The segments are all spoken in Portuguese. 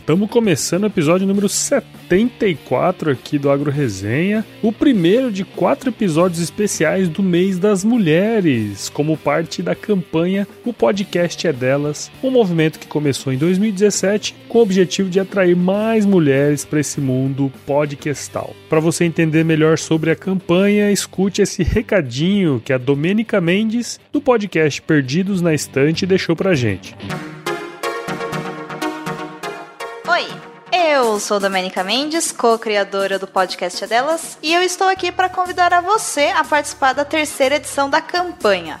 Estamos começando o episódio número 74 aqui do Agro Resenha, o primeiro de quatro episódios especiais do mês das mulheres, como parte da campanha O Podcast é Delas, um movimento que começou em 2017 com o objetivo de atrair mais mulheres para esse mundo podcastal. Para você entender melhor sobre a campanha, escute esse recadinho que a Domênica Mendes, do podcast Perdidos na Estante, deixou pra gente. Eu sou Domenica Mendes, co-criadora do podcast Delas, e eu estou aqui para convidar a você a participar da terceira edição da campanha.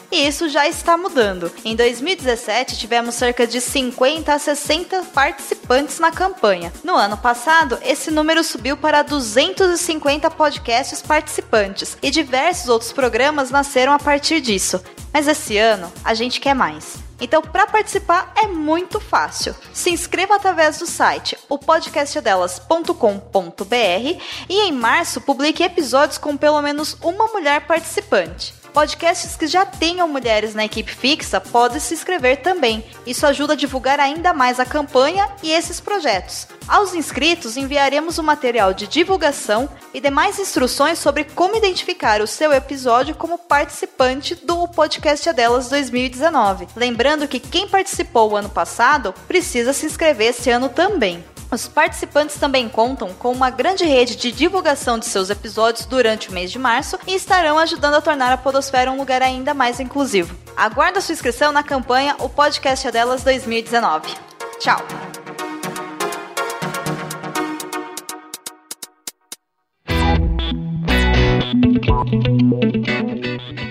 e isso já está mudando. Em 2017, tivemos cerca de 50 a 60 participantes na campanha. No ano passado, esse número subiu para 250 podcasts participantes e diversos outros programas nasceram a partir disso. Mas esse ano, a gente quer mais. Então, para participar é muito fácil. Se inscreva através do site opodcastdelas.com.br e em março publique episódios com pelo menos uma mulher participante. Podcasts que já tenham mulheres na equipe fixa podem se inscrever também. Isso ajuda a divulgar ainda mais a campanha e esses projetos. Aos inscritos, enviaremos o um material de divulgação e demais instruções sobre como identificar o seu episódio como participante do Podcast é Delas 2019. Lembrando que quem participou o ano passado precisa se inscrever esse ano também. Os participantes também contam com uma grande rede de divulgação de seus episódios durante o mês de março e estarão ajudando a tornar a Podosfera um lugar ainda mais inclusivo. Aguarda sua inscrição na campanha O Podcast é Delas 2019. Tchau!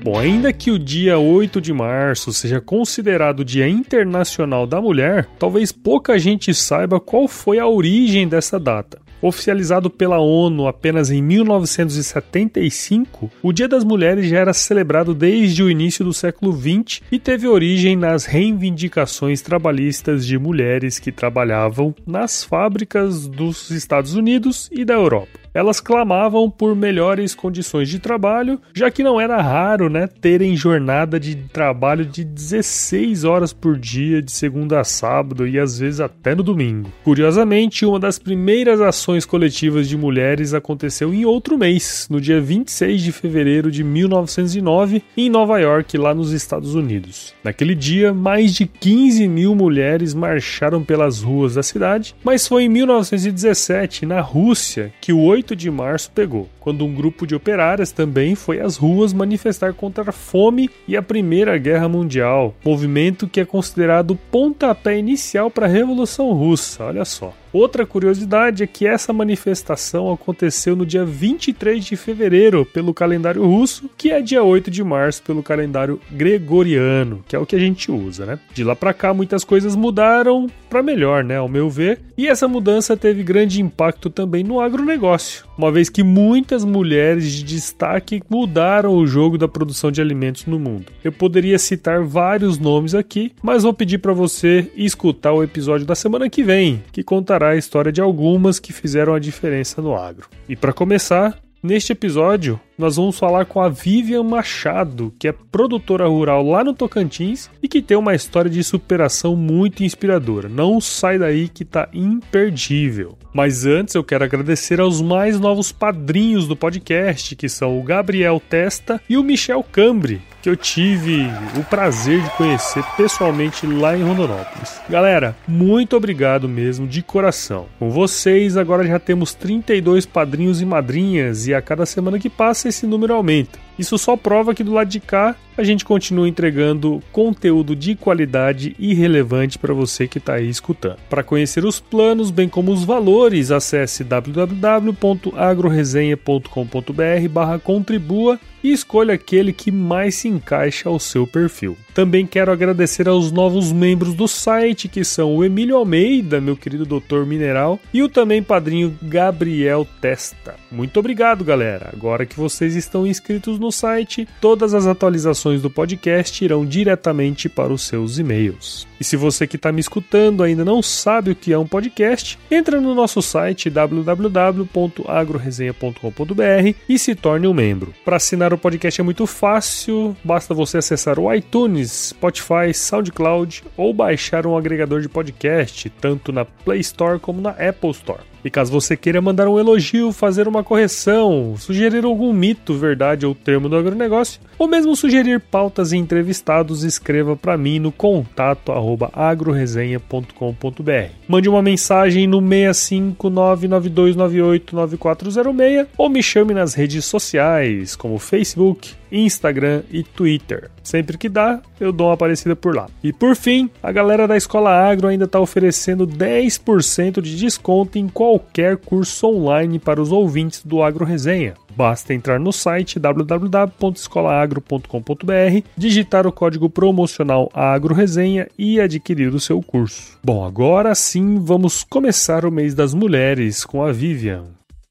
Bom, ainda que o dia 8 de março seja considerado o Dia Internacional da Mulher, talvez pouca gente saiba qual foi a origem dessa data. Oficializado pela ONU apenas em 1975, o Dia das Mulheres já era celebrado desde o início do século XX e teve origem nas reivindicações trabalhistas de mulheres que trabalhavam nas fábricas dos Estados Unidos e da Europa elas clamavam por melhores condições de trabalho, já que não era raro, né, terem jornada de trabalho de 16 horas por dia, de segunda a sábado e às vezes até no domingo. Curiosamente, uma das primeiras ações coletivas de mulheres aconteceu em outro mês, no dia 26 de fevereiro de 1909, em Nova York, lá nos Estados Unidos. Naquele dia, mais de 15 mil mulheres marcharam pelas ruas da cidade, mas foi em 1917, na Rússia, que o 8 de março pegou, quando um grupo de operárias também foi às ruas manifestar contra a fome e a Primeira Guerra Mundial, movimento que é considerado o pontapé inicial para a Revolução Russa, olha só. Outra curiosidade é que essa manifestação aconteceu no dia 23 de fevereiro pelo calendário russo, que é dia 8 de março pelo calendário gregoriano, que é o que a gente usa, né? De lá para cá muitas coisas mudaram para melhor, né, ao meu ver, e essa mudança teve grande impacto também no agronegócio, uma vez que muitas mulheres de destaque mudaram o jogo da produção de alimentos no mundo. Eu poderia citar vários nomes aqui, mas vou pedir para você escutar o episódio da semana que vem, que contará a história de algumas que fizeram a diferença no agro. E para começar, Neste episódio, nós vamos falar com a Vivian Machado, que é produtora rural lá no Tocantins e que tem uma história de superação muito inspiradora. Não sai daí que tá imperdível. Mas antes eu quero agradecer aos mais novos padrinhos do podcast, que são o Gabriel Testa e o Michel Cambre, que eu tive o prazer de conhecer pessoalmente lá em Rondonópolis. Galera, muito obrigado mesmo de coração. Com vocês agora já temos 32 padrinhos e madrinhas e a cada semana que passa esse número aumenta. Isso só prova que do lado de cá a gente continua entregando conteúdo de qualidade e relevante para você que está aí escutando. Para conhecer os planos, bem como os valores, acesse www.agroresenha.com.br/contribua e escolha aquele que mais se encaixa ao seu perfil. Também quero agradecer aos novos membros do site, que são o Emílio Almeida, meu querido doutor mineral, e o também padrinho Gabriel Testa. Muito obrigado, galera. Agora que vocês estão inscritos no site, todas as atualizações do podcast irão diretamente para os seus e-mails. E se você que está me escutando ainda não sabe o que é um podcast, entra no nosso site www.agroresenha.com.br e se torne um membro. Para assinar o podcast é muito fácil, basta você acessar o iTunes, Spotify, SoundCloud ou baixar um agregador de podcast, tanto na Play Store como na Apple Store. E caso você queira mandar um elogio, fazer uma correção, sugerir algum mito, verdade ou termo do agronegócio, ou mesmo sugerir pautas e entrevistados, escreva para mim no contato agroresenha.com.br. Mande uma mensagem no 65992989406 ou me chame nas redes sociais, como Facebook, Instagram e Twitter. Sempre que dá, eu dou uma aparecida por lá. E por fim, a galera da Escola Agro ainda está oferecendo 10% de desconto em qualquer curso online para os ouvintes do Agro Resenha. Basta entrar no site www.escolaagro.com.br, digitar o código promocional Agro Resenha e adquirir o seu curso. Bom, agora sim vamos começar o mês das mulheres com a Vivian.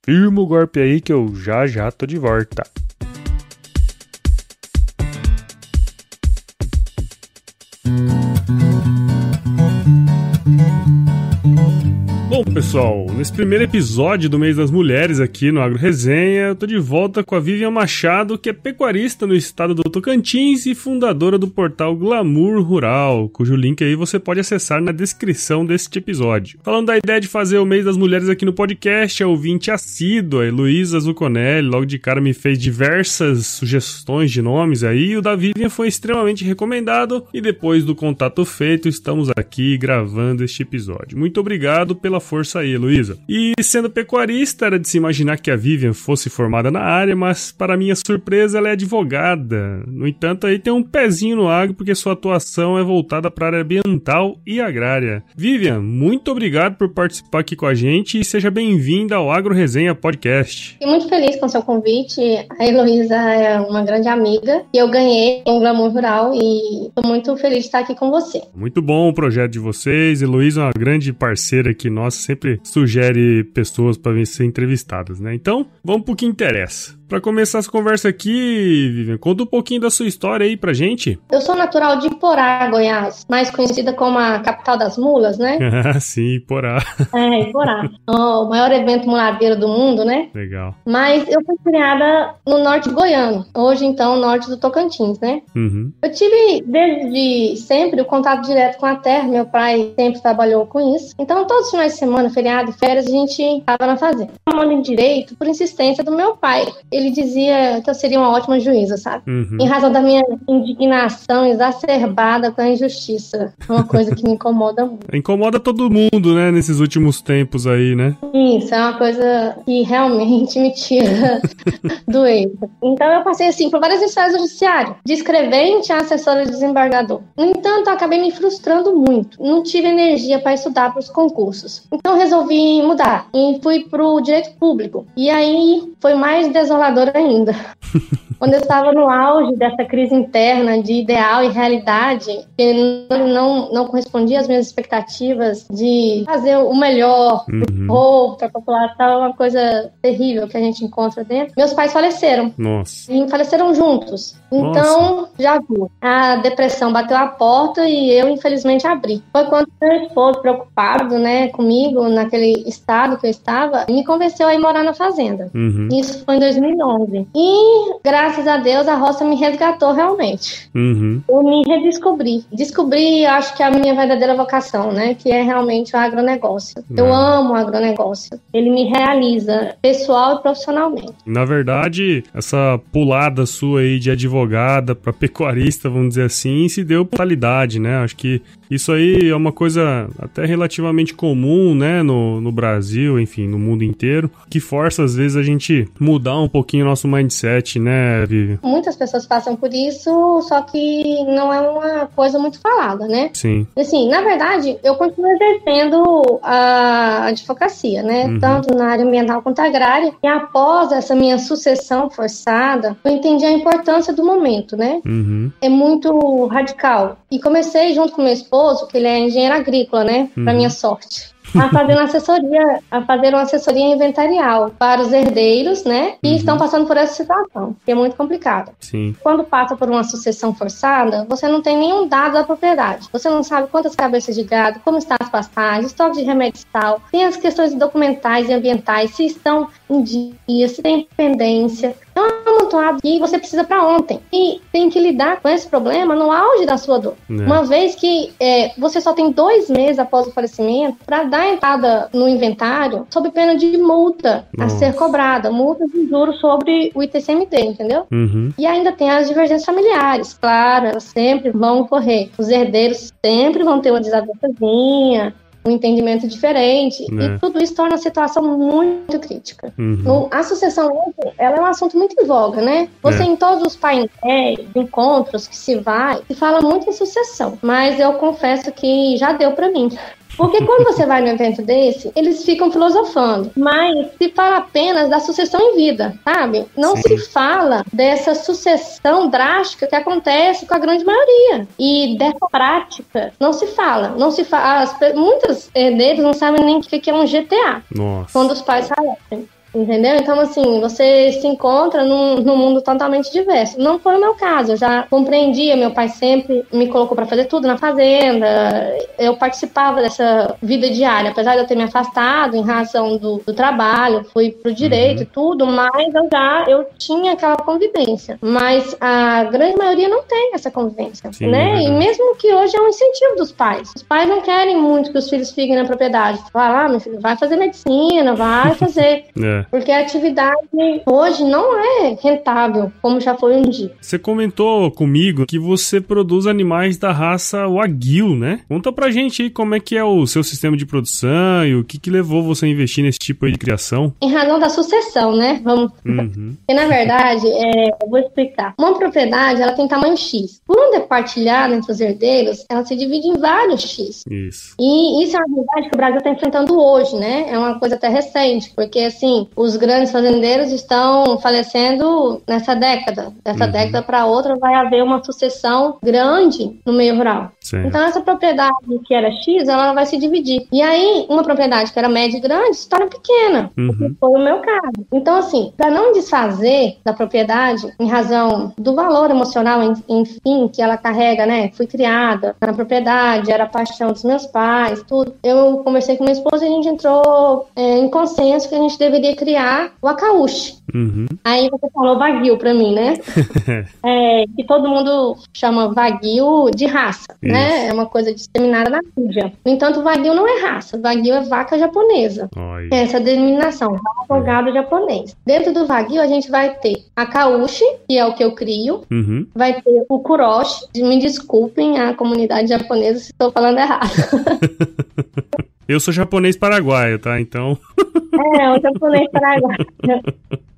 Firma o golpe aí que eu já já tô de volta. Bom, pessoal, nesse primeiro episódio do mês das mulheres aqui no Agro Resenha, eu tô de volta com a Vivian Machado, que é pecuarista no estado do Tocantins e fundadora do portal Glamour Rural, cujo link aí você pode acessar na descrição deste episódio. Falando da ideia de fazer o mês das mulheres aqui no podcast, a ouvinte assídua, Heloísa Zuconelli, logo de cara me fez diversas sugestões de nomes aí, e o da Vivian foi extremamente recomendado, e depois do contato feito, estamos aqui gravando este episódio. Muito obrigado pela força aí, Luísa. E sendo pecuarista, era de se imaginar que a Vivian fosse formada na área, mas para minha surpresa, ela é advogada. No entanto, aí tem um pezinho no agro porque sua atuação é voltada para a área ambiental e agrária. Vivian, muito obrigado por participar aqui com a gente e seja bem-vinda ao Agro Resenha Podcast. Fiquei muito feliz com seu convite. A Heloísa é uma grande amiga e eu ganhei um Glamour Rural e estou muito feliz de estar aqui com você. Muito bom o projeto de vocês. Heloísa é uma grande parceira aqui nossa nossa sempre sugere pessoas para ser entrevistadas, né? Então, vamos pro que interessa. Para começar essa conversa aqui, Vivian, conta um pouquinho da sua história aí pra gente. Eu sou natural de Porá, Goiás, mais conhecida como a capital das mulas, né? Ah, sim, Porá. É, Porá. o maior evento muladeiro do mundo, né? Legal. Mas eu fui criada no norte goiano, hoje então norte do Tocantins, né? Uhum. Eu tive desde sempre o contato direto com a terra, meu pai sempre trabalhou com isso. Então todos os finais de semana, feriado, férias, a gente estava na fazenda. Formando em direito por insistência do meu pai ele dizia que eu seria uma ótima juíza, sabe? Uhum. Em razão da minha indignação exacerbada com a injustiça. Uma coisa que me incomoda muito. Incomoda todo mundo, né, nesses últimos tempos aí, né? Isso, é uma coisa que realmente me tira do eixo. Então eu passei assim por várias histórias do judiciário, de escrevente a assessora de desembargador. No entanto, eu acabei me frustrando muito. Não tive energia para estudar para os concursos. Então resolvi mudar e fui para o direito público. E aí foi mais desolador ainda. Quando eu estava no auge dessa crise interna de ideal e realidade, que não, não correspondia às minhas expectativas de fazer o melhor uhum. para a população, é uma coisa terrível que a gente encontra dentro. Meus pais faleceram. Nossa. E faleceram juntos. Então, Nossa. já viu. A depressão bateu a porta e eu, infelizmente, abri. Foi quando meu esposo, preocupado né, comigo, naquele estado que eu estava, me convenceu a ir morar na fazenda. Uhum. Isso foi em 2009. 2011. E, graças a Deus, a roça me resgatou realmente. Uhum. Eu me redescobri. Descobri, acho que a minha verdadeira vocação, né? Que é realmente o agronegócio. Eu É. amo o agronegócio. Ele me realiza pessoal e profissionalmente. Na verdade, essa pulada sua aí de advogada pra pecuarista, vamos dizer assim, se deu totalidade, né? Acho que isso aí é uma coisa até relativamente comum, né, no, no Brasil, enfim, no mundo inteiro, que força às vezes a gente mudar um pouquinho o nosso mindset, né, Vivi? Muitas pessoas passam por isso, só que não é uma coisa muito falada, né? Sim. Assim, na verdade, eu continuo exercendo a advocacia, né? Uhum. Tanto na área ambiental quanto agrária. E após essa minha sucessão forçada, eu entendi a importância do momento, né? Uhum. É muito radical. E comecei junto com meu esposo, que ele é engenheiro agrícola, né? Pra Uhum. minha sorte. A fazer uma assessoria, a fazer uma assessoria inventarial para os herdeiros, né? Que Uhum. estão passando por essa situação, que é muito complicada. Sim. Quando passa por uma sucessão forçada, você não tem nenhum dado da propriedade. Você não sabe quantas cabeças de gado, como estão as pastagens, estoque de remédio e sal, tem as questões documentais e ambientais, se estão em dia, se tem pendência. É um amontoado que você precisa para ontem. E tem que lidar com esse problema no auge da sua dor. É. Uma vez que é, você só tem dois meses após o falecimento para dar entrada no inventário sob pena de multa a Nossa. ser cobrada, multa de juros sobre o ITCMD, entendeu? Uhum. E ainda tem as divergências familiares, claro, elas sempre vão ocorrer. Os herdeiros sempre vão ter uma desavençazinha, um entendimento diferente, É. e tudo isso torna a situação muito crítica. Uhum. No- a sucessão hoje, ela é um assunto muito em voga, né? Você É. em todos os painéis, encontros que se vai, se fala muito em sucessão, mas eu confesso que já deu pra mim. Porque quando você vai num evento desse, eles ficam filosofando. Mas se fala apenas da sucessão em vida, sabe? Não Sim. se fala dessa sucessão drástica que acontece com a grande maioria. E dessa prática não se fala. Não se fala. As pe- muitos herdeiros não sabem nem o que que é um GTA Nossa. quando os pais falecem. Entendeu? Então, assim, você se encontra num, num mundo totalmente diverso. Não foi o meu caso, eu já compreendia. Meu pai sempre me colocou para fazer tudo na fazenda. Eu participava dessa vida diária, apesar de eu ter me afastado em razão do, do trabalho, fui pro direito e tudo, mas eu já eu tinha aquela convivência. Mas a grande maioria não tem essa convivência, Sim, né? é E mesmo que hoje é um incentivo dos pais. Os pais não querem muito que os filhos fiquem na propriedade. Fala, ah, meu filho, vai fazer medicina, vai fazer. É. Porque a atividade hoje não é rentável, como já foi um dia. Você comentou comigo que você produz animais da raça Wagyu, né? Conta pra gente aí como é que é o seu sistema de produção e o que que levou você a investir nesse tipo aí de criação. Em razão da sucessão, né? Vamos. Uhum. Porque, na verdade, é, eu vou explicar. Uma propriedade, ela tem tamanho X. Quando é partilhada entre os herdeiros, ela se divide em vários X. Isso. E isso é uma realidade que o Brasil está enfrentando hoje, né? É uma coisa até recente, porque assim, os grandes fazendeiros estão falecendo nessa década. Dessa Uhum. década para outra vai haver uma sucessão grande no meio rural. Certo. Então essa propriedade que era X, ela vai se dividir. E aí, uma propriedade que era média e grande se torna pequena. Uhum. Foi o meu caso. Então, assim, para não desfazer da propriedade em razão do valor emocional, en- enfim, que ela carrega, né? Fui criada na propriedade, era a paixão dos meus pais, tudo. Eu conversei com minha esposa e a gente entrou é, em consenso que a gente deveria criar o Acauche. Uhum. Aí você falou Wagyu pra mim, né? É, que todo mundo chama Wagyu de raça, né? É uma coisa disseminada na mídia. No entanto, Wagyu não é raça. Wagyu é vaca japonesa. Olha. Essa é denominação, vaca gado japonês. Dentro do Wagyu, a gente vai ter a Kaushi, que é o que eu crio. Uhum. Vai ter o Kuroshi. Me desculpem a comunidade japonesa se estou falando errado. Eu sou japonês paraguaio, tá? Então. É, o japonês paraguaio.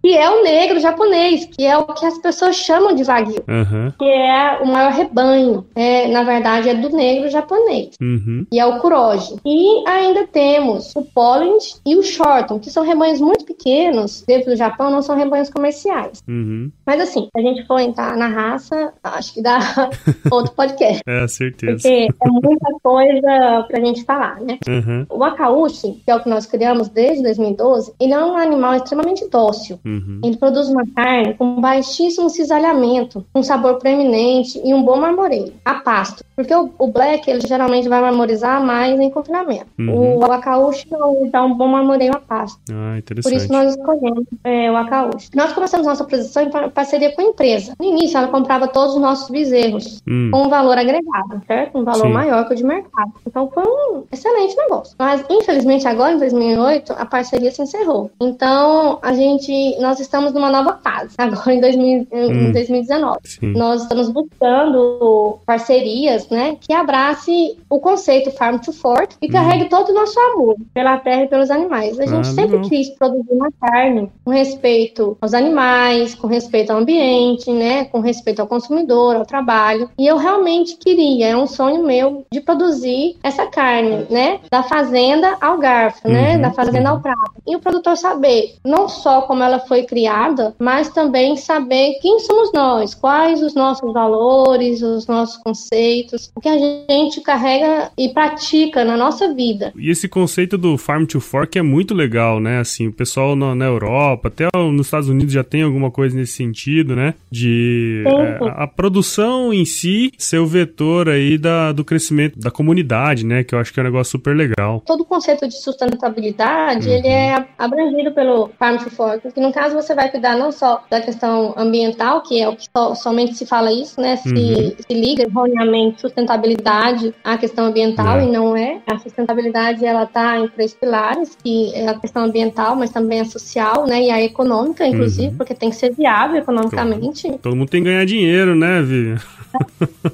Que é o negro japonês, que é o que as pessoas chamam de Wagyu. Aham. que é o maior rebanho. É, na verdade, é do negro japonês. Uhum. E é o Kuroji. E ainda temos o Poland e o Shorton, que são rebanhos muito pequenos. Dentro do Japão, não são rebanhos comerciais. Uhum. Mas assim, se a gente for entrar na raça, acho que dá outro podcast. É, certeza. Porque é muita coisa pra gente falar, né? Uhum. O Akaushi, que é o que nós criamos desde 2012, ele é um animal extremamente dócil. Uhum. Ele produz uma carne com baixíssimo cisalhamento, um sabor proeminente e um bom marmoreio, a pasto. Porque o, o black, ele geralmente vai marmorizar mais em confinamento. Uhum. O abacaúcho não, então um bom marmoreio a pasta. Ah, Por interessante. isso nós escolhemos é, o acaúcho. Nós começamos nossa produção em par- parceria com a empresa. No início, ela comprava todos os nossos bezerros Hum, com um valor agregado, certo? Um valor Sim. maior que o de mercado. Então foi um excelente negócio. Mas, infelizmente, agora, em 2008, a parceria se encerrou. Então, a gente, nós estamos numa nova fase, agora em, 2000, em Hum. 2019. sim. Nós estamos buscando parcerias, né, que abrace o conceito Farm to Fork e carregue todo o nosso amor pela terra e pelos animais. A gente Ah, sempre quis produzir uma carne com respeito aos animais, com respeito ao ambiente, né, com respeito ao consumidor, ao trabalho. E eu realmente queria, é um sonho meu de produzir essa carne, né, da fazenda ao garfo, né, Uhum, da fazenda ao prato. E o produtor saber não só como ela foi criada, mas também saber quem somos nós, quais os nossos valores, os nossos conceitos, o que a gente carrega e pratica na nossa vida. E esse conceito do Farm to Fork é muito legal, né? Assim, o pessoal na, na Europa, até nos Estados Unidos já tem alguma coisa nesse sentido, né? De é, a produção em si ser o vetor aí da, do crescimento da comunidade, né? Que eu acho que é um negócio super legal. Todo o conceito de sustentabilidade, Uhum. ele é abrangido pelo Farm to Fork, que no caso você vai cuidar não só da questão ambiental, que é o que so- somente se fala isso, né, se, Uhum. se liga erroneamente sustentabilidade à questão ambiental É. e não é. A sustentabilidade, ela tá em três pilares, que é a questão ambiental, mas também a social, né, e a econômica, inclusive, Uhum. porque tem que ser viável economicamente. Todo mundo tem que ganhar dinheiro, né, Vivian?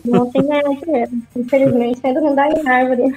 Não tem ganhar dinheiro. Infelizmente, ainda não dá em árvore.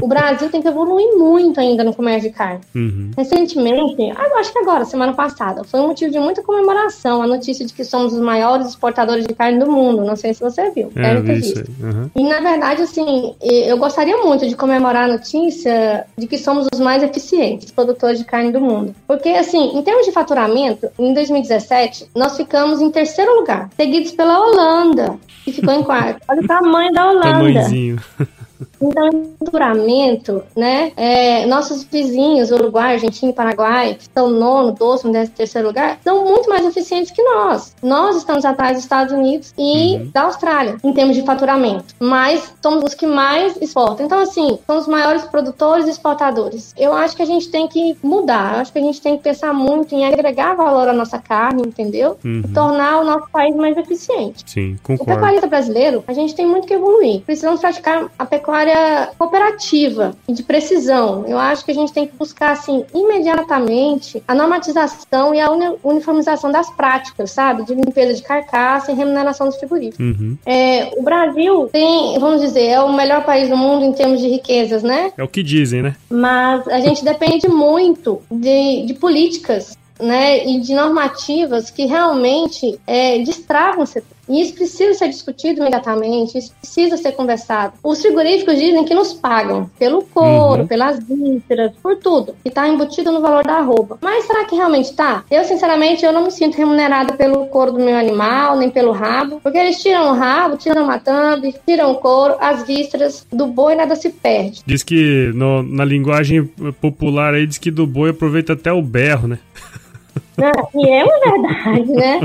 o Brasil tem que evoluir muito ainda no comércio de carne. Uhum. Recentemente, ah, eu acho que agora, semana passada, foi um motivo de muita comemoração a notícia de que somos os maiores exportadores de carne do mundo. Não sei se você viu. É, deve eu ter vi isso. Uhum. E na verdade, assim, eu gostaria muito de comemorar a notícia de que somos os mais eficientes produtores de carne do mundo. Porque, assim, em termos de faturamento, em 2017, nós ficamos em terceiro lugar, seguidos pela Holanda, que ficou em quarto. Olha o tamanho da Holanda. Tamanhozinho. Então, em faturamento, né? é, nossos vizinhos, Uruguai, Argentina Paraguai, que estão nono, décimo, décimo terceiro lugar, são muito mais eficientes que nós. Nós estamos atrás dos Estados Unidos e Uhum. da Austrália, em termos de faturamento. Mas somos os que mais exportam. Então, assim, somos os maiores produtores e exportadores. Eu acho que a gente tem que mudar. Eu acho que a gente tem que pensar muito em agregar valor à nossa carne, entendeu? Uhum. E tornar o nosso país mais eficiente. Sim, O concordo. pecuarista brasileiro, a gente tem muito que evoluir. Precisamos praticar a pecuária cooperativa e de precisão. Eu acho que a gente tem que buscar, assim, imediatamente a normatização e a uni- uniformização das práticas, sabe? De limpeza de carcaça e remuneração dos frigoríficos. Uhum. É, o Brasil tem, vamos dizer, é o melhor país do mundo em termos de riquezas, né? É o que dizem, né? mas a gente depende muito de, de políticas né, e de normativas que realmente é, destravam o setor. E isso precisa ser discutido imediatamente, isso precisa ser conversado. Os frigoríficos dizem que nos pagam pelo couro, Uhum. pelas vísceras, por tudo, que está embutido no valor da arroba. Mas será que realmente está? Eu, sinceramente, eu não me sinto remunerada pelo couro do meu animal, nem pelo rabo, porque eles tiram o rabo, tiram a thumb, tiram o couro, as vísceras do boi nada se perde. Diz que no- na linguagem popular aí diz que do boi aproveita até o berro, né? Né? E é uma verdade, né?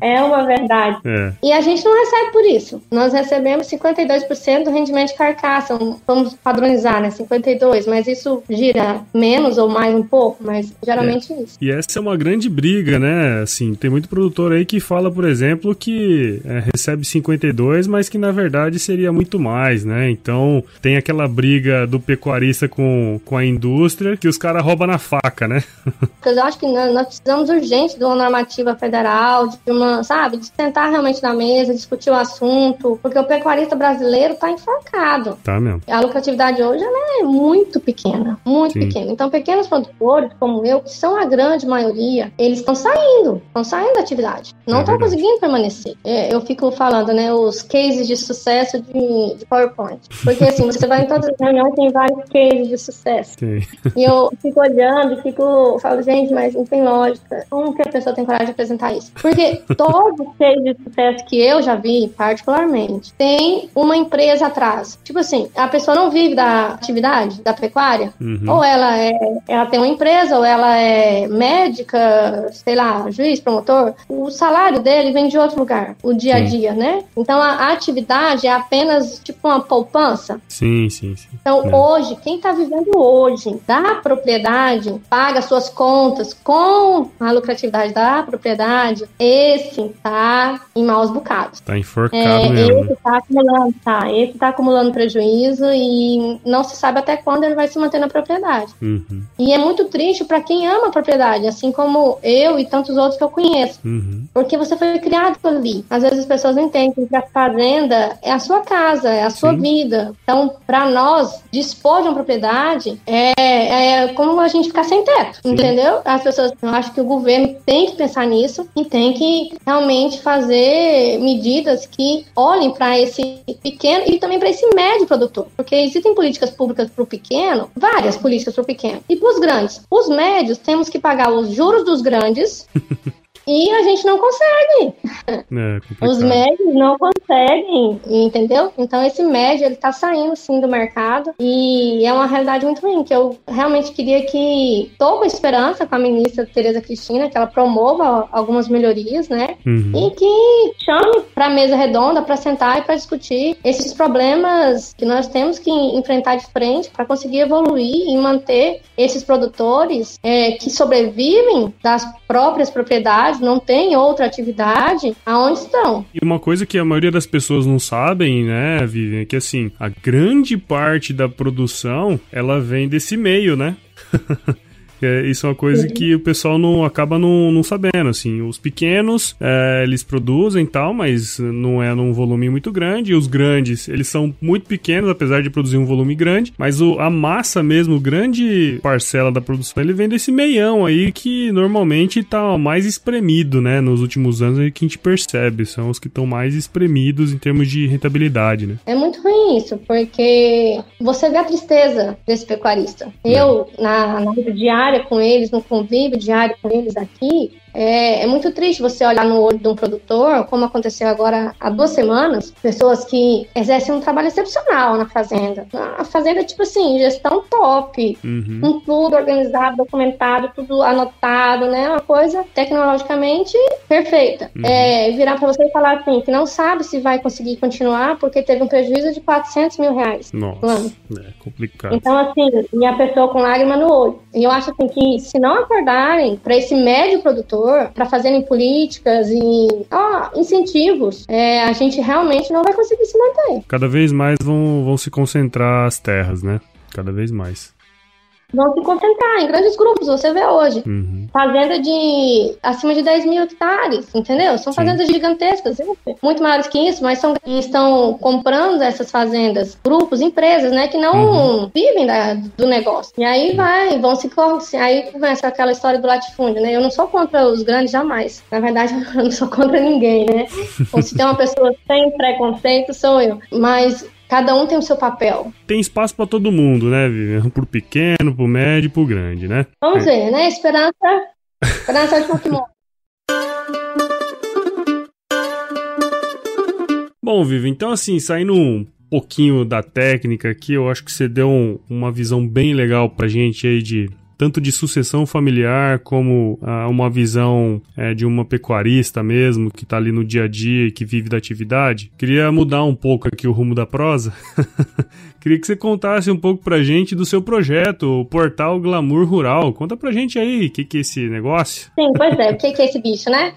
É uma verdade. É. E a gente não recebe por isso. Nós recebemos 52% do rendimento de carcaça. Vamos padronizar, né? 52%, mas isso gira menos ou mais um pouco, mas geralmente isso. E essa é uma grande briga, né? Assim, tem muito produtor aí que fala, por exemplo, que é, recebe 52, mas que na verdade seria muito mais, né? Então tem aquela briga do pecuarista com, com a indústria que os caras roubam na faca, né? Porque eu acho que nós, nós precisamos urgente de uma normativa federal, de uma, sabe, de sentar realmente na mesa, discutir o assunto, porque o pecuarista brasileiro está enforcado. Tá mesmo. A lucratividade hoje ela é muito pequena, muito Sim. pequena. Então, pequenos produtores, como eu, que são a grande maioria, eles estão saindo, estão saindo da atividade. Não É estão verdade. conseguindo permanecer. É, eu fico falando, né, os cases de sucesso de, de PowerPoint. Porque, assim, você vai em todas as reuniões tem vários cases de sucesso. Tem. E eu fico olhando e fico, falo, gente, mas não tem lógica. Como que a pessoa tem coragem de apresentar isso? Porque Todo case de sucesso que eu já vi, particularmente, tem uma empresa atrás. Tipo assim, a pessoa não vive da atividade da pecuária, uhum. ou ela é, ela tem uma empresa, ou ela é médica, sei lá, juiz, promotor. O salário dele vem de outro lugar, o dia a dia, sim. né? Então a, atividade é apenas tipo uma poupança. Sim, sim, sim. Então é. hoje, quem está vivendo hoje da propriedade, paga suas contas com a lucratividade da propriedade, esse tá em maus bocados. Tá enforcado é, mesmo. Esse tá acumulando, tá, esse tá acumulando prejuízo e não se sabe até quando ele vai se manter na propriedade. Uhum. E é muito triste para quem ama a propriedade, assim como eu e tantos outros que eu conheço. Uhum. Porque você foi criado ali. Às vezes as pessoas não entendem que a fazenda é a sua casa, é a sua Sim. vida. Então, para nós, dispor de uma propriedade é, é como a gente ficar sem teto, Sim. entendeu? As pessoas, eu acho que o governo tem que pensar nisso e tem que realmente fazer medidas que olhem para esse pequeno e também para esse médio produtor. Porque existem políticas públicas para o pequeno, várias políticas para o pequeno. E para os grandes. Os médios temos que pagar os juros dos grandes E a gente não consegue. É, Os médios não conseguem, entendeu? Então esse médio ele tá saindo sim do mercado e é uma realidade muito ruim, que eu realmente queria que tô com esperança com a ministra Tereza Cristina, que ela promova algumas melhorias, né? Uhum. E que chame para a mesa redonda para sentar e para discutir esses problemas que nós temos que enfrentar de frente para conseguir evoluir e manter esses produtores é, que sobrevivem das próprias propriedades não têm outra atividade, aonde estão? E uma coisa que a maioria das pessoas não sabem, né, Vivian, é que assim, a grande parte da produção, ela vem desse meio, né? É, isso é uma coisa uhum. que o pessoal não acaba não, não sabendo, assim. Os pequenos, é, eles produzem tal, mas não é num volume muito grande. E os grandes, eles são muito pequenos, apesar de produzir um volume grande. Mas o, a massa mesmo, grande parcela da produção, ele vem desse meião aí que normalmente tá mais espremido, né? Nos últimos anos é que a gente percebe. São os que estão mais espremidos em termos de rentabilidade, né? É muito ruim isso, porque você vê a tristeza desse pecuarista. É. Eu, na, na vida diária, diária com eles, no convívio diário com eles aqui, é, é, muito triste você olhar no olho de um produtor, como aconteceu agora há duas semanas, pessoas que exercem um trabalho excepcional na fazenda. A fazenda, tipo assim, gestão top, uhum. com tudo organizado, documentado, tudo anotado, né? Uma coisa tecnologicamente perfeita. Uhum. É, virar para você e falar assim, que não sabe se vai conseguir continuar porque teve um prejuízo de 400 mil reais. Nossa, é complicado. Então, assim, e a pessoa com lágrima no olho. E eu acho assim que se não acordarem para esse médio produtor, para fazerem políticas e ó, incentivos, é, a gente realmente não vai conseguir se manter. Cada vez mais vão, vão se concentrar as terras, né? Cada vez mais vão se concentrar em grandes grupos, você vê hoje. Uhum. Fazenda de acima de 10 mil hectares, entendeu? São Sim. fazendas gigantescas, muito maiores que isso, mas são, estão comprando essas fazendas, grupos, empresas, né, que não uhum. vivem da, do negócio. E aí vai, vão se aí começa aquela história do latifúndio, né? Eu não sou contra os grandes jamais. Na verdade, eu não sou contra ninguém, né? Ou se tem uma pessoa sem preconceito, sou eu. Mas Cada um tem o seu papel. Tem espaço para todo mundo, né, Vivian? Pro pequeno, pro médio, pro grande, né? Vamos é. ver, né? Esperança. Esperança é de Pokémon. Bom, Vivi, então assim, saindo um pouquinho da técnica aqui, eu acho que você deu um, uma visão bem legal pra gente aí de tanto de sucessão familiar como ah, uma visão é, de uma pecuarista mesmo, que está ali no dia a dia e que vive da atividade. Queria mudar um pouco aqui o rumo da prosa. Queria que você contasse um pouco pra gente do seu projeto, o Portal Glamour Rural. Conta pra gente aí, o que, que é esse negócio? Sim, pois é, o que, que é esse bicho, né?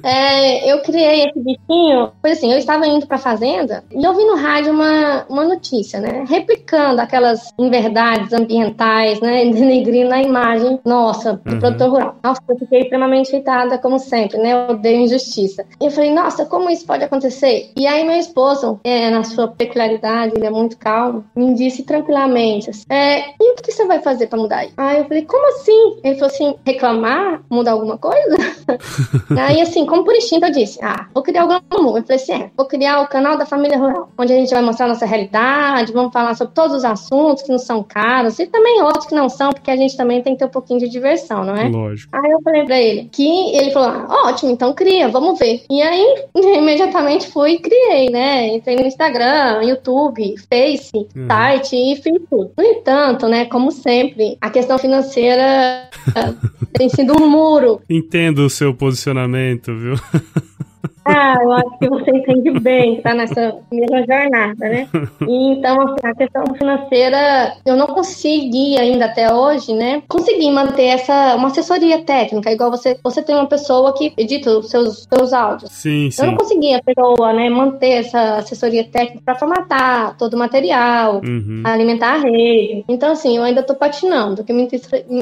É, eu criei esse bichinho, pois assim, eu estava indo pra fazenda e eu vi no rádio uma, uma notícia, né? Replicando aquelas inverdades ambientais, né? Denegrindo a imagem nossa do uhum. produtor rural. Nossa, eu fiquei extremamente irritada, como sempre, né? Eu odeio injustiça. E eu falei, nossa, como isso pode acontecer? E aí meu esposo, é, na sua peculiaridade, ele é muito calmo, me disse tranquilamente: assim, é, e o que você vai fazer para mudar isso? Aí eu falei: como assim? Ele falou assim: reclamar? Mudar alguma coisa? Aí assim, assim, como por instinto, eu disse: ah, vou criar o Glamour. Eu falei assim: é, vou criar o canal da família rural, onde a gente vai mostrar nossa realidade, vamos falar sobre todos os assuntos que não são caros e também outros que não são, porque a gente também tem que ter um pouquinho de diversão, não é? Lógico. Aí eu falei pra ele que ele falou: ah, ótimo, então cria, vamos ver. E aí, imediatamente fui e criei, né? Entrei no Instagram, YouTube, Face, Uhum. site e fiz tudo. No entanto, né, como sempre, a questão financeira tem sido um muro. Entendo o seu posicionamento, viu? Ah, eu acho que você entende bem tá nessa mesma jornada, né? E, então, assim, a questão financeira, eu não consegui ainda até hoje, né? Consegui manter essa, uma assessoria técnica, igual você, você tem uma pessoa que edita os seus, seus áudios. Sim, Eu não sim. consegui a pessoa, né, manter essa assessoria técnica para formatar todo o material, Uhum. alimentar a rede. Então, assim, eu ainda tô patinando, o que me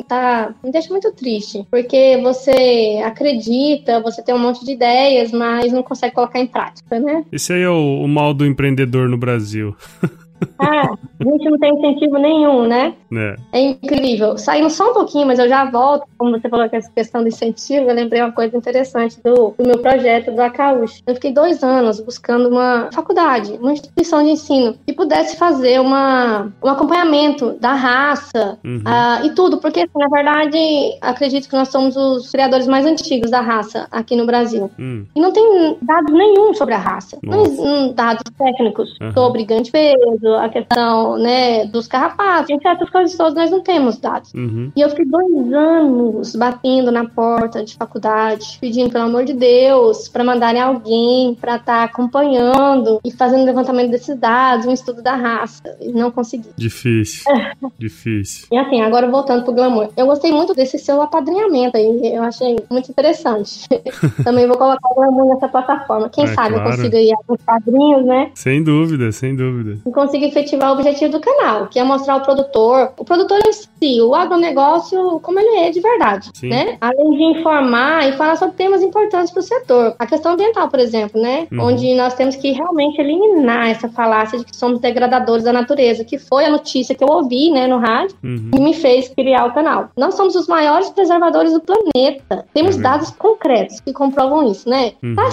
tá, me deixa muito triste. Porque você acredita, você tem um monte de ideias, mas não consegue colocar em prática, né? Esse aí é o, o mal do empreendedor no Brasil, Ah, a gente não tem incentivo nenhum, né? né? É incrível. Saindo só um pouquinho, mas eu já volto. Como você falou que essa questão do incentivo, eu lembrei uma coisa interessante do, do meu projeto do Acaush. Eu fiquei dois anos buscando uma faculdade, uma instituição de ensino que pudesse fazer uma, um acompanhamento da raça Uhum. ah, e tudo, porque assim, na verdade acredito que nós somos os criadores mais antigos da raça aqui no Brasil. Hum, E não tem dados nenhum sobre a raça. Não, Nossa. não dados técnicos Aham. sobre ganho de peso, a questão né, dos carrapatos, entre outras coisas todas, nós não temos dados. uhum. E eu fiquei dois anos batendo na porta de faculdade, pedindo, pelo amor de Deus, para mandarem alguém para estar acompanhando e fazendo levantamento desses dados, um estudo da raça. E não consegui. Difícil. Difícil. E assim, agora voltando pro glamour. Eu gostei muito desse seu apadrinhamento aí. Eu achei muito interessante. Também vou colocar o glamour nessa plataforma. Quem É, sabe claro. eu consigo ir alguns padrinhos, né? Sem dúvida, sem dúvida. E consigo efetivar o objetivo do canal, que é mostrar o produtor, o produtor em si, o agronegócio, como ele é de verdade, Sim. né? Além de informar e falar sobre temas importantes para o setor. A questão ambiental, por exemplo, né? Uhum. Onde nós temos que realmente eliminar essa falácia de que somos degradadores da natureza, que foi a notícia que eu ouvi, né, no rádio, Uhum. e me fez criar o canal. Nós somos os maiores preservadores do planeta. Temos verdade. dados concretos que comprovam isso, né? Uhum. Tá,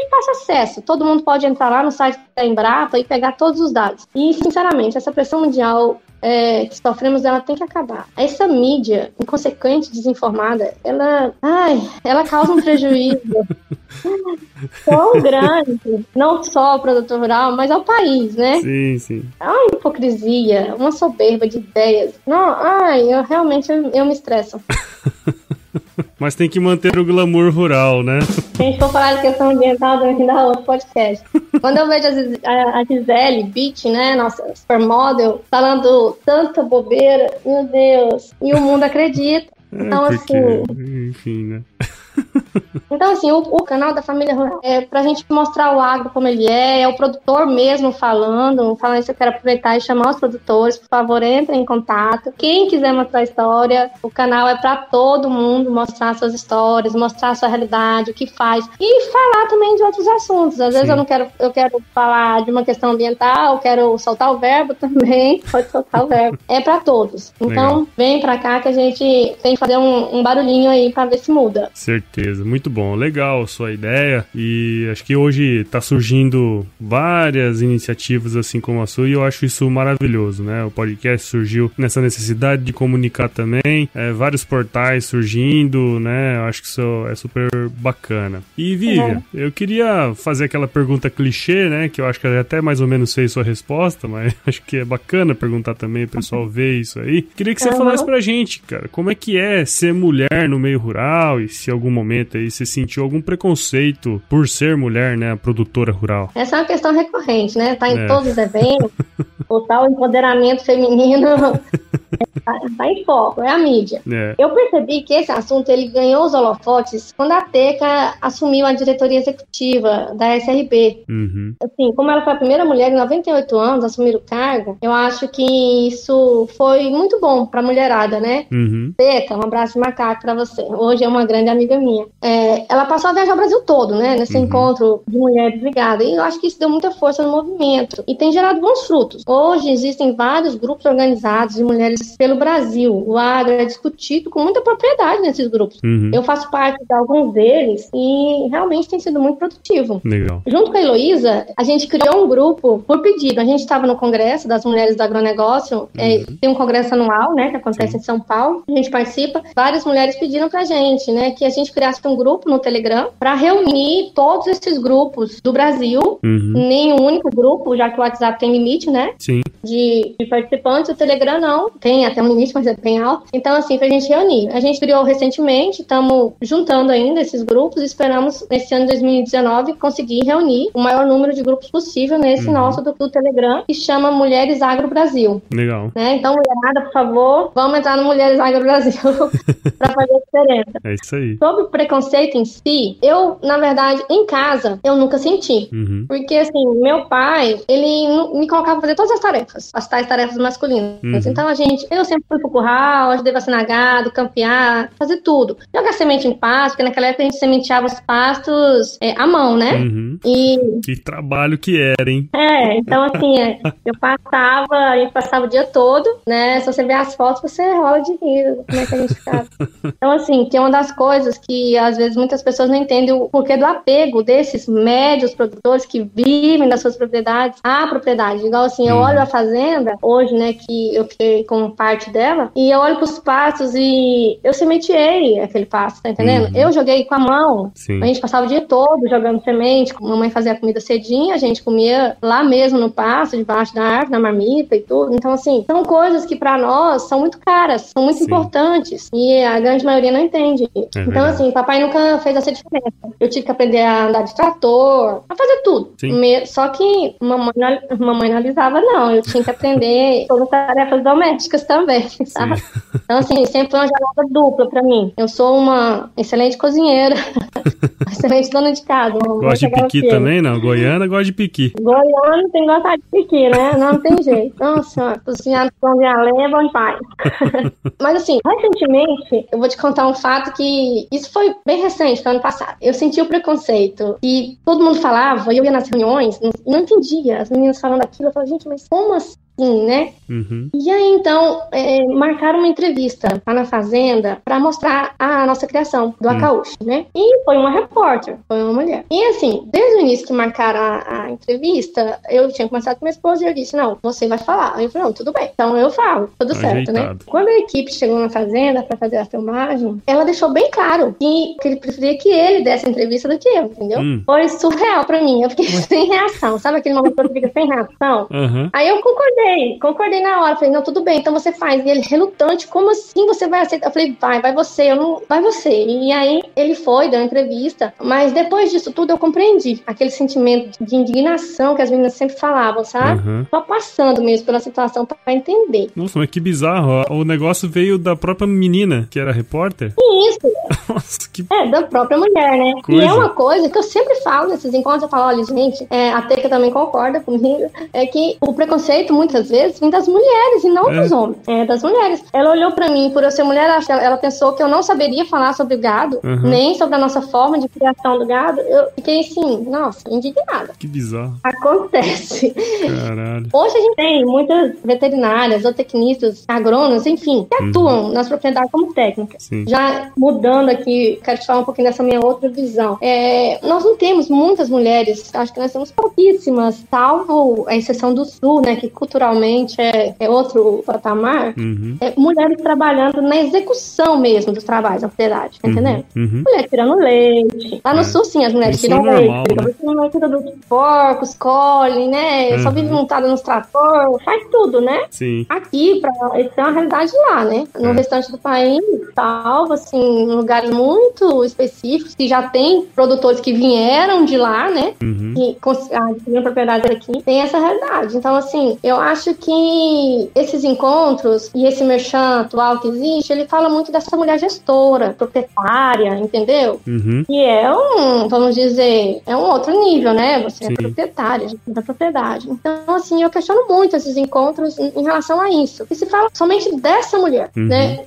de fácil acesso. Todo mundo pode entrar lá no site da Embrapa e pegar todos os dados. E, sinceramente, essa pressão mundial é, que sofremos, ela tem que acabar. Essa mídia inconsequente, desinformada, ela, ai, ela causa um prejuízo tão grande, não só ao produtor rural, mas ao país, né? Sim, sim. uma hipocrisia, uma soberba de ideias. Não, ai, eu realmente eu, eu me estresso. Mas tem que manter o glamour rural, né? Se a gente for falar de questão ambiental, deve dar outro podcast. Quando eu vejo a Gisele Beach, né, nossa supermodel, falando tanta bobeira, meu Deus, e o mundo acredita. É, Então, porque, assim, enfim, né? Então, assim, o, o canal da Família Rural é pra gente mostrar o agro como ele é, é o produtor mesmo falando. Falando isso, eu quero aproveitar e chamar os produtores, por favor, entrem em contato. Quem quiser mostrar a história, o canal é pra todo mundo mostrar suas histórias, mostrar sua realidade, o que faz. E falar também de outros assuntos. Às vezes Sim. eu não quero, eu quero falar de uma questão ambiental, quero soltar o verbo também, pode soltar o verbo. É pra todos. Então, Legal. vem pra cá que a gente tem que fazer um, um barulhinho aí pra ver se muda. Certeza, muito bom, legal sua ideia e acho que hoje tá surgindo várias iniciativas assim como a sua e eu acho isso maravilhoso, né? O podcast surgiu nessa necessidade de comunicar também, é, vários portais surgindo, né? Eu acho que isso é super bacana. E Vivian, eu queria fazer aquela pergunta clichê, né? Que eu acho que eu até mais ou menos sei sua resposta, mas acho que é bacana perguntar também, o pessoal ver isso aí. Queria que você Uhum. falasse pra gente, cara, como é que é ser mulher no meio rural e se algum momento aí você sentiu algum preconceito por ser mulher, né, produtora rural. Essa é uma questão recorrente, né? Tá em É. todos os eventos. o tal empoderamento feminino tá, em foco, é a mídia. É. Eu percebi que esse assunto ele ganhou os holofotes quando a Teca assumiu a diretoria executiva da SRB. Uhum. Assim, como ela foi a primeira mulher em 98 anos a assumir o cargo, eu acho que isso foi muito bom pra mulherada, né? Uhum. Teca, um abraço de macaco pra você. Hoje é uma grande amiga minha. É, ela passou a viajar o Brasil todo, né? Nesse Uhum. encontro de mulheres ligadas. E eu acho que isso deu muita força no movimento. E tem gerado bons frutos. Hoje existem vários grupos organizados de mulheres pelo pelo Brasil. O agro é discutido com muita propriedade nesses grupos. Uhum. Eu faço parte de alguns deles e realmente tem sido muito produtivo. Legal. Junto com a Heloísa, a gente criou um grupo por pedido. A gente estava no Congresso das Mulheres do Agronegócio, é, tem um congresso anual, né, que acontece em São Paulo, a gente participa. Várias mulheres pediram pra gente, né, que a gente criasse um grupo no Telegram para reunir todos esses grupos do Brasil, Uhum. nem um único grupo, já que o WhatsApp tem limite, né, Sim. de, de participantes, o Telegram não, tem até um limite, mas é bem alto. Então, assim, pra gente reunir. A gente criou recentemente, estamos juntando ainda esses grupos, esperamos, nesse ano de 2019, conseguir reunir o maior número de grupos possível nesse Uhum. nosso do, do Telegram, que chama Mulheres Agro Brasil. Legal. Né? Então, mulherada, por favor, vamos entrar no Mulheres Agro Brasil para fazer a diferença. É isso aí. Sobre o preconceito em si, eu, na verdade, em casa, eu nunca senti. Uhum. Porque, assim, meu pai, ele me colocava pra fazer todas as tarefas, as tais tarefas masculinas. Uhum. Então, a gente, eu sempre fui pro curral, ajudei a vacinar gado, campear, fazer tudo. Jogar semente em pasto, porque naquela época a gente sementeava os pastos é, à mão, né? Uhum. E, Que trabalho que era, hein? é, então, assim, é, eu passava, a gente passava o dia todo, né? Se você ver as fotos, você rola de rir, como é que a gente ficava. Então, assim, que é uma das coisas que, às vezes, muitas pessoas não entendem o porquê do apego desses médios produtores que vivem das suas propriedades à propriedade. Igual, assim, eu Uhum. olho a fazenda, hoje, né, que eu fiquei parte dela, e eu olho pros pastos e eu sementeei aquele pasto, tá entendendo? Uhum. Eu joguei com a mão, Sim. a gente passava o dia todo jogando semente, a mamãe fazia comida cedinho, a gente comia lá mesmo no pasto, debaixo da árvore, na marmita e tudo. Então, assim, são coisas que pra nós são muito caras, são muito Sim. importantes. E a grande maioria não entende. então, verdade. assim, papai nunca fez essa diferença. Eu tive que aprender a andar de trator, a fazer tudo. Me- Só que mamãe não, mamãe não alisava, não. Eu tinha que aprender todas as tarefas domésticas também, sabe? Então, assim, sempre foi uma jornada dupla pra mim. Eu sou uma excelente cozinheira, excelente dona de casa. Gosta de piqui também, não? Goiana gosta de piqui. Goiano tem que gostar de piqui, né? Não tem jeito. Nossa, cozinhar com de além é bom demais. Mas assim, recentemente, eu vou te contar um fato que isso foi bem recente, foi ano passado. Eu senti o preconceito e todo mundo falava, e eu ia nas reuniões, não, não entendia. As meninas falando aquilo, eu falava, gente, mas como assim, né? Uhum. E aí, então, é, marcaram uma entrevista lá na Fazenda para mostrar a nossa criação do Hum. Acaúcho, né? E foi uma repórter, foi uma mulher. E assim, desde o início que marcaram a, a entrevista, eu tinha conversado com minha esposa e eu disse: Não, você vai falar. Aí eu falei: Não, tudo bem. Então eu falo, tudo certo, né? Ajeitado. Quando a equipe chegou na Fazenda para fazer a filmagem, ela deixou bem claro que, que ele preferia que ele desse a entrevista do que eu, entendeu? Hum. Foi surreal para mim. Eu fiquei sem reação. Sabe aquele momento que você fica sem reação? Aham. Aí eu concordei, concordei na hora. Falei, não, tudo bem, então você faz. E ele, relutante, como assim você vai aceitar? Eu falei, vai, vai você, eu não. Vai você. E aí ele foi, deu uma entrevista. Mas depois disso tudo eu compreendi aquele sentimento de indignação que as meninas sempre falavam, sabe? Aham. Só passando mesmo pela situação pra entender. Nossa, mas que bizarro. O negócio veio da própria menina, que era repórter. Isso, Nossa, que. É, da própria mulher, né? Coisa. E é uma coisa que eu sempre falo nesses encontros, eu falo, olha, gente, é, a Teca também concorda comigo, é que o preconceito, muitas vezes, vem das mulheres e não É. dos homens. É, das mulheres. Ela olhou pra mim, por eu ser mulher, ela, ela pensou que eu não saberia falar sobre gado, Uhum. nem sobre a nossa forma de criação do gado. Eu fiquei assim, nossa, indignada. Que bizarro. Acontece. Caralho. Hoje a gente tem muitas veterinárias, zootecnistas, agrônomos, enfim, que atuam nas propriedades como técnicas. Sim. Já mudando aqui, quero te falar um pouquinho dessa minha outra visão. É, nós não temos muitas mulheres, acho que nós temos pouquíssimas, salvo a exceção do Sul, né, que culturalmente é, é outro patamar. Uhum. É, mulheres trabalhando na execução mesmo dos trabalhos na propriedade, tá entendendo? Uhum. Mulher tirando leite. Lá no É. sul, sim, as mulheres Isso é tiram normal, leite. né? Né? Cuida dos porcos, colhem, né? Só Uhum. vive montada nos tratores, faz tudo, né? Sim. Aqui, pra, isso é uma realidade lá, né? No É. restante do país, salvo, assim, em lugares muito específicos, que já tem produtores que vieram de lá, né? Uhum. que cons- adquiriram propriedade aqui, tem essa realidade. Então, assim, eu acho que esses encontros e esse merchan atual que existe, ele fala muito dessa mulher gestora, proprietária, entendeu? Uhum. E é um, vamos dizer, é um outro nível, né? Você Sim. é proprietária, da propriedade. Então, assim, eu questiono muito esses encontros em, relação a isso. E se fala somente dessa mulher, Uhum. né?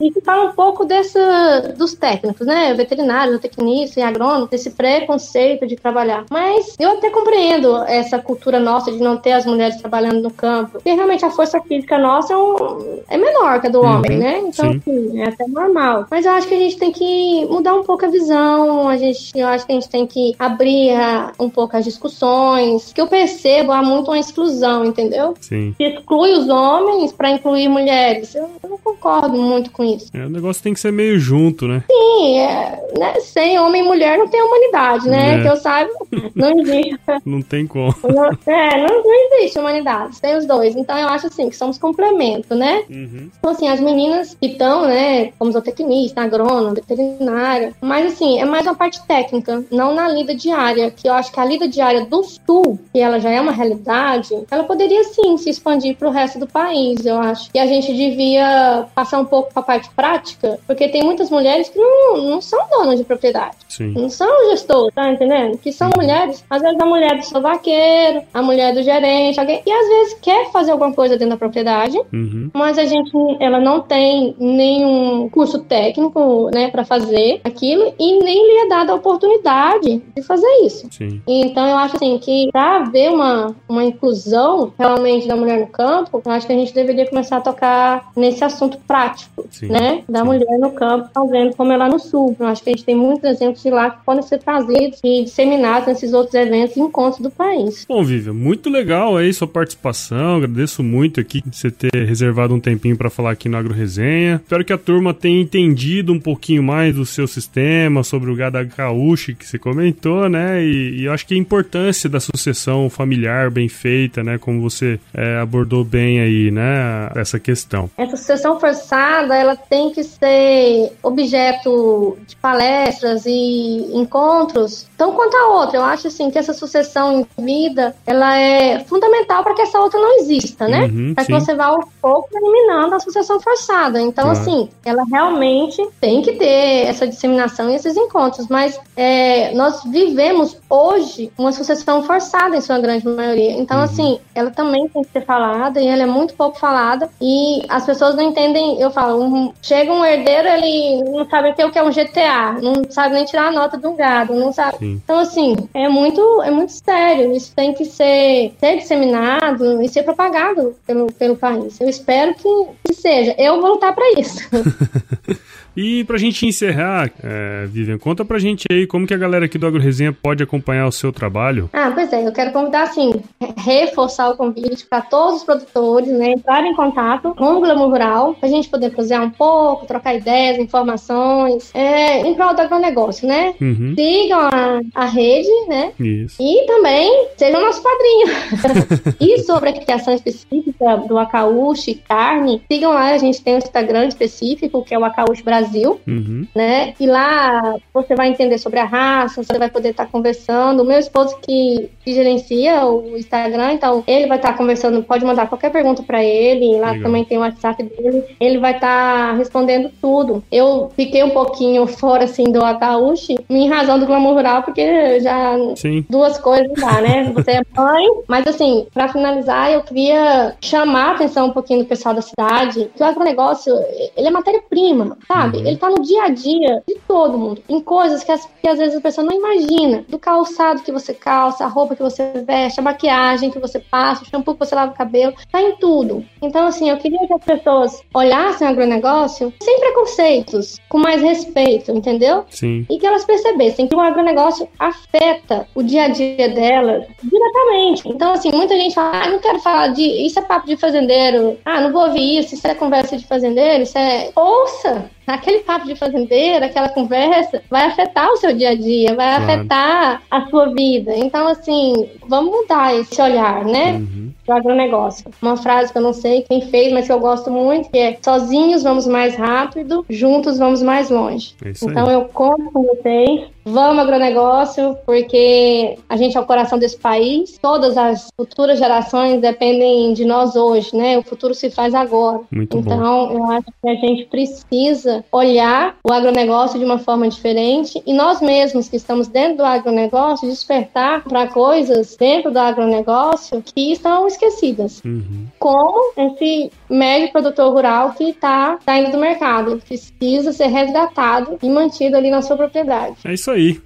E, se fala um pouco dessa, dos técnicos, né? Veterinários, tecnistas e agrônomos, desse preconceito de trabalhar. Mas eu até compreendo essa cultura nossa de não ter as mulheres trabalhando no campo, porque realmente a força física nossa é, um, é menor que a do uhum, homem, né? Então, assim, é até normal. Mas eu acho que a gente tem que mudar um pouco a visão, a gente, eu acho que a gente tem que abrir a, um pouco as discussões, que eu percebo há muito uma exclusão, entendeu? Sim. Se exclui os homens para incluir mulheres. Eu, eu, não concordo muito com isso. É, o negócio tem que ser meio junto, né? Sim, é, né? sem homem e mulher não tem humanidade, né? É. Que eu saiba, não existe. não tem como. Não, é, não, não existe humanidade, tem os dois. Então eu acho assim que somos complemento, né? Uhum. Então, assim, as meninas que estão, né, como zootecnista, agrônoma, veterinária, mas assim, é mais uma parte técnica, não na lida diária, que eu acho que a lida diária do sul, que ela já é uma realidade, ela poderia sim se expandir para o resto do país, eu acho. E a gente devia passar um pouco para a parte prática, porque tem muitas mulheres que não, não são donas de propriedade. Sim. Não são gestores, tá entendendo? Que são mulheres, às vezes a mulher do seu vaqueiro, a mulher do gerente, alguém, e às vezes quer fazer alguma coisa dentro da propriedade, uhum. mas a gente, ela não tem nenhum curso técnico, né, para fazer aquilo e nem lhe é dada a oportunidade de fazer isso. Sim. Então eu acho assim que para haver uma, uma inclusão realmente da mulher no campo, eu acho que a gente deveria começar a tocar nesse assunto prático, Sim. né, da Sim. mulher no campo, fazendo como é lá no sul. Eu acho que a gente tem muitos exemplos de lá que podem ser trazidos e disseminados nesses outros eventos e encontros do país. Bom, Vivian, muito legal aí sua participação. Agradeço muito aqui você ter reservado um tempinho para falar aqui no Agro Resenha. Espero que a turma tenha entendido um pouquinho mais do seu sistema, sobre o gado gaúcho que você comentou, né? E, e, acho que a importância da sucessão familiar bem feita, né? Como você é, abordou bem aí, né? Essa questão. Essa sucessão forçada, ela tem que ser objeto de palestras e encontros, tão quanto a outra. Eu acho assim que essa sucessão em vida, ela é fundamental para que essa outra não exista, né? Uhum, para que você vá aos poucos eliminando a sucessão forçada. Então, claro. assim, ela realmente tem que ter essa disseminação e esses encontros, mas é, nós vivemos hoje uma sucessão forçada em sua grande maioria. Então, uhum. assim, ela também tem que ser falada e ela é muito pouco falada e as pessoas não entendem. Eu falo, um, chega um herdeiro, ele não sabe o que é um GTA, não sabe nem tirar a nota do gado, não sabe. Sim. Então, assim, é muito, é muito sério. Isso tem que ser, ser disseminado e ser propagado pelo, pelo país. Eu espero que, seja. Eu vou lutar para isso. E pra gente encerrar, é, Vivian, conta pra gente aí como que a galera aqui do Agro Resenha pode acompanhar o seu trabalho. Ah, pois é, eu quero convidar, assim, reforçar o convite para todos os produtores, né, entrarem em contato com o Glamour Rural, pra gente poder prosear um pouco, trocar ideias, informações, é, em prol do agronegócio, né? Uhum. Sigam a, a rede, né? Isso. E também sejam nosso padrinho. e sobre a criação específica do Acauche carne, sigam lá, a gente tem um Instagram específico, que é o Acauche Brasil Brasil, uhum. né? E lá você vai entender sobre a raça, você vai poder estar conversando. O meu esposo que, que gerencia o Instagram, então ele vai estar conversando, pode mandar qualquer pergunta para ele. Lá Legal. também tem o WhatsApp dele. Ele vai estar respondendo tudo. Eu fiquei um pouquinho fora assim do Ataushi, em razão do glamour rural, porque já Sim. duas coisas dá, né? Você é mãe, mas assim, para finalizar, eu queria chamar a atenção um pouquinho do pessoal da cidade, que o agronegócio, ele é matéria-prima, sabe? Uhum. Ele tá no dia a dia de todo mundo, em coisas que, as, que às vezes a pessoa não imagina. Do calçado que você calça, a roupa que você veste, a maquiagem que você passa, o shampoo que você lava o cabelo, tá em tudo. Então, assim, eu queria que as pessoas olhassem o agronegócio sem preconceitos, com mais respeito, entendeu? Sim. E que elas percebessem que o agronegócio afeta o dia a dia delas diretamente. Então, assim, muita gente fala, ah, não quero falar de. Isso é papo de fazendeiro. Ah, não vou ouvir isso, isso é conversa de fazendeiro, isso é. Ouça! Aquele papo de fazendeiro, aquela conversa, vai afetar o seu dia a dia, vai claro. afetar a sua vida. Então, assim, vamos mudar esse olhar, né? Uhum. Do agronegócio. Uma frase que eu não sei quem fez, mas que eu gosto muito, que é sozinhos vamos mais rápido, juntos vamos mais longe. É então eu conto com vocês. Vamos agronegócio, porque a gente é o coração desse país. Todas as futuras gerações dependem de nós hoje, né? O futuro se faz agora. Muito então, bom. eu acho que a gente precisa olhar o agronegócio de uma forma diferente e nós mesmos que estamos dentro do agronegócio despertar para coisas dentro do agronegócio que estão esquecidas. Uhum. Como esse médio produtor rural que está saindo do mercado, precisa ser resgatado e mantido ali na sua propriedade. É isso aí.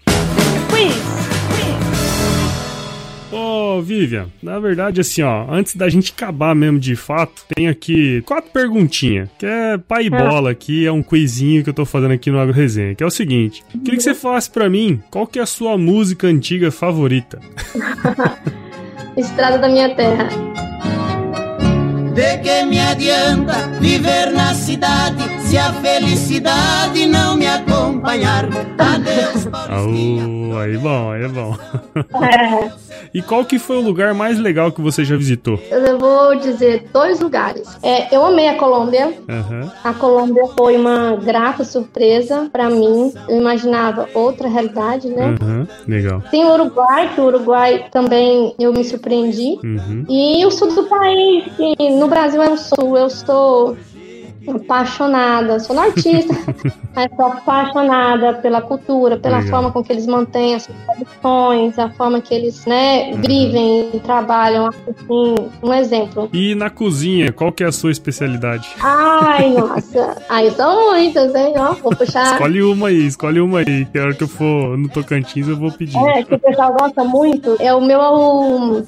Quiz. Ô, Vivian, na verdade, assim, ó, antes da gente acabar mesmo de fato, tem aqui quatro perguntinhas, que é pai e ah. bola aqui, é um quizinho que eu tô fazendo aqui no Agro Resenha, que é o seguinte, queria que você falasse pra mim qual que é a sua música antiga favorita. Estrada da Minha Terra. De que me adianta viver na cidade se a felicidade não me acompanhar? Adeus, oh, aí bom, aí é bom. É. E qual que foi o lugar mais legal que você já visitou? Eu vou dizer dois lugares. É, eu amei a Colômbia. Uhum. A Colômbia foi uma grata surpresa para mim. Eu imaginava outra realidade, né? Uhum. Legal. Tem o Uruguai, que o Uruguai também eu me surpreendi. Uhum. E o sul do país, que no Brasil é o sul. Eu sou apaixonada, sou artista, mas sou apaixonada pela cultura, pela Legal. forma com que eles mantêm as suas tradições, a forma que eles, né, uhum. vivem e trabalham, assim, um exemplo. E na cozinha, qual que é a sua especialidade? Ai, nossa, aí são muitas, hein, ó, vou puxar. escolhe uma aí, escolhe uma aí, que a hora que eu for no Tocantins eu vou pedir. É, que o pessoal gosta muito, é o meu,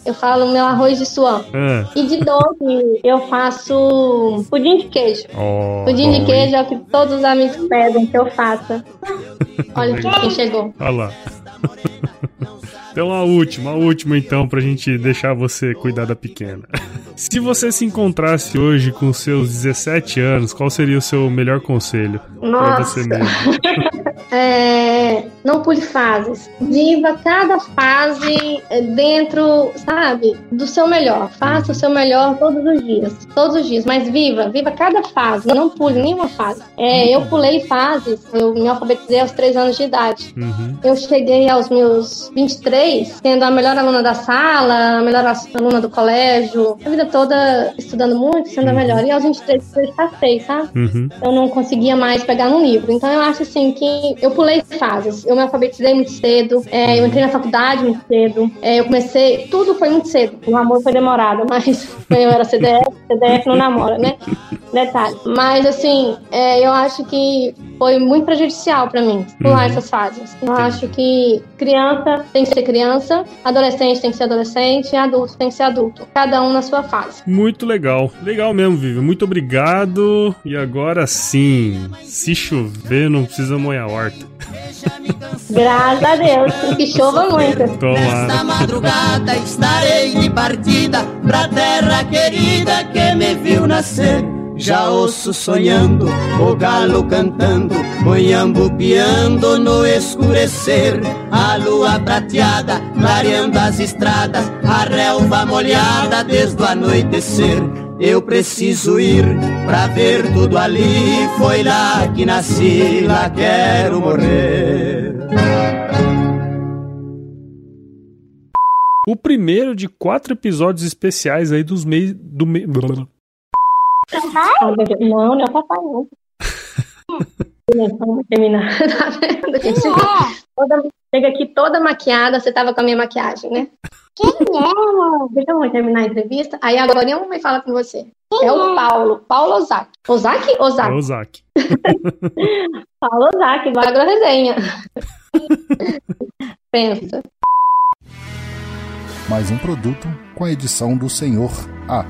eu falo meu arroz de suã. É. E de doce, eu faço pudim de queijo. Oh, Pudim de queijo é o que todos os amigos pedem que eu faça. Olha quem chegou. Olha lá. Então a última, a última então, pra gente deixar você cuidar da pequena. Se você se encontrasse hoje com seus 17 anos, qual seria o seu melhor conselho para você mesmo? é, não pule fases. Viva cada fase dentro, sabe, do seu melhor. Faça o seu melhor todos os dias. Todos os dias. Mas viva, viva cada fase. Não pule nenhuma fase. É, eu pulei fases. Eu me alfabetizei aos 3 anos de idade. Uhum. Eu cheguei aos meus 23 sendo a melhor aluna da sala, a melhor aluna do colégio. A vida toda estudando muito, sendo a uhum. melhor. E aos 23 eu passei, sabe? Uhum. Eu não conseguia mais pegar no livro. Então eu acho assim que eu pulei fases. Eu me alfabetizei muito cedo, é, eu entrei na faculdade muito cedo, é, eu comecei, tudo foi muito cedo. O amor foi demorado, mas eu era CDF, CDF não namora, né? Detalhe. Mas assim, é, eu acho que foi muito prejudicial para mim pular uhum. essas fases. Eu acho que criança tem que ser criança, adolescente tem que ser adolescente, adulto tem que ser adulto. Cada um na sua fase. Muito legal. Legal mesmo, Vivi. Muito obrigado. E agora sim, se chover, não precisa molhar a horta. Graças a Deus, que chova muito. Nesta madrugada estarei de partida pra terra querida que me viu nascer. Já ouço sonhando, o galo cantando, moiambo piando no escurecer. A lua prateada, clareando as estradas, a relva molhada desde o anoitecer. Eu preciso ir pra ver tudo ali. Foi lá que nasci, lá quero morrer. O primeiro de quatro episódios especiais aí dos meses do mês. Não, não é papai, não. Vamos terminar. Tá vendo? Toda, chega aqui toda maquiada, você tava com a minha maquiagem, né? Quem é? Deixa eu terminar a entrevista. Aí agora eu me fala com você. Quem é o Paulo. Paulo Ozaki. Ozaki? Ozaki. É Ozaki. Paulo Ozaki, do Agro Resenha. Pensa. Mais um produto com a edição do Senhor A.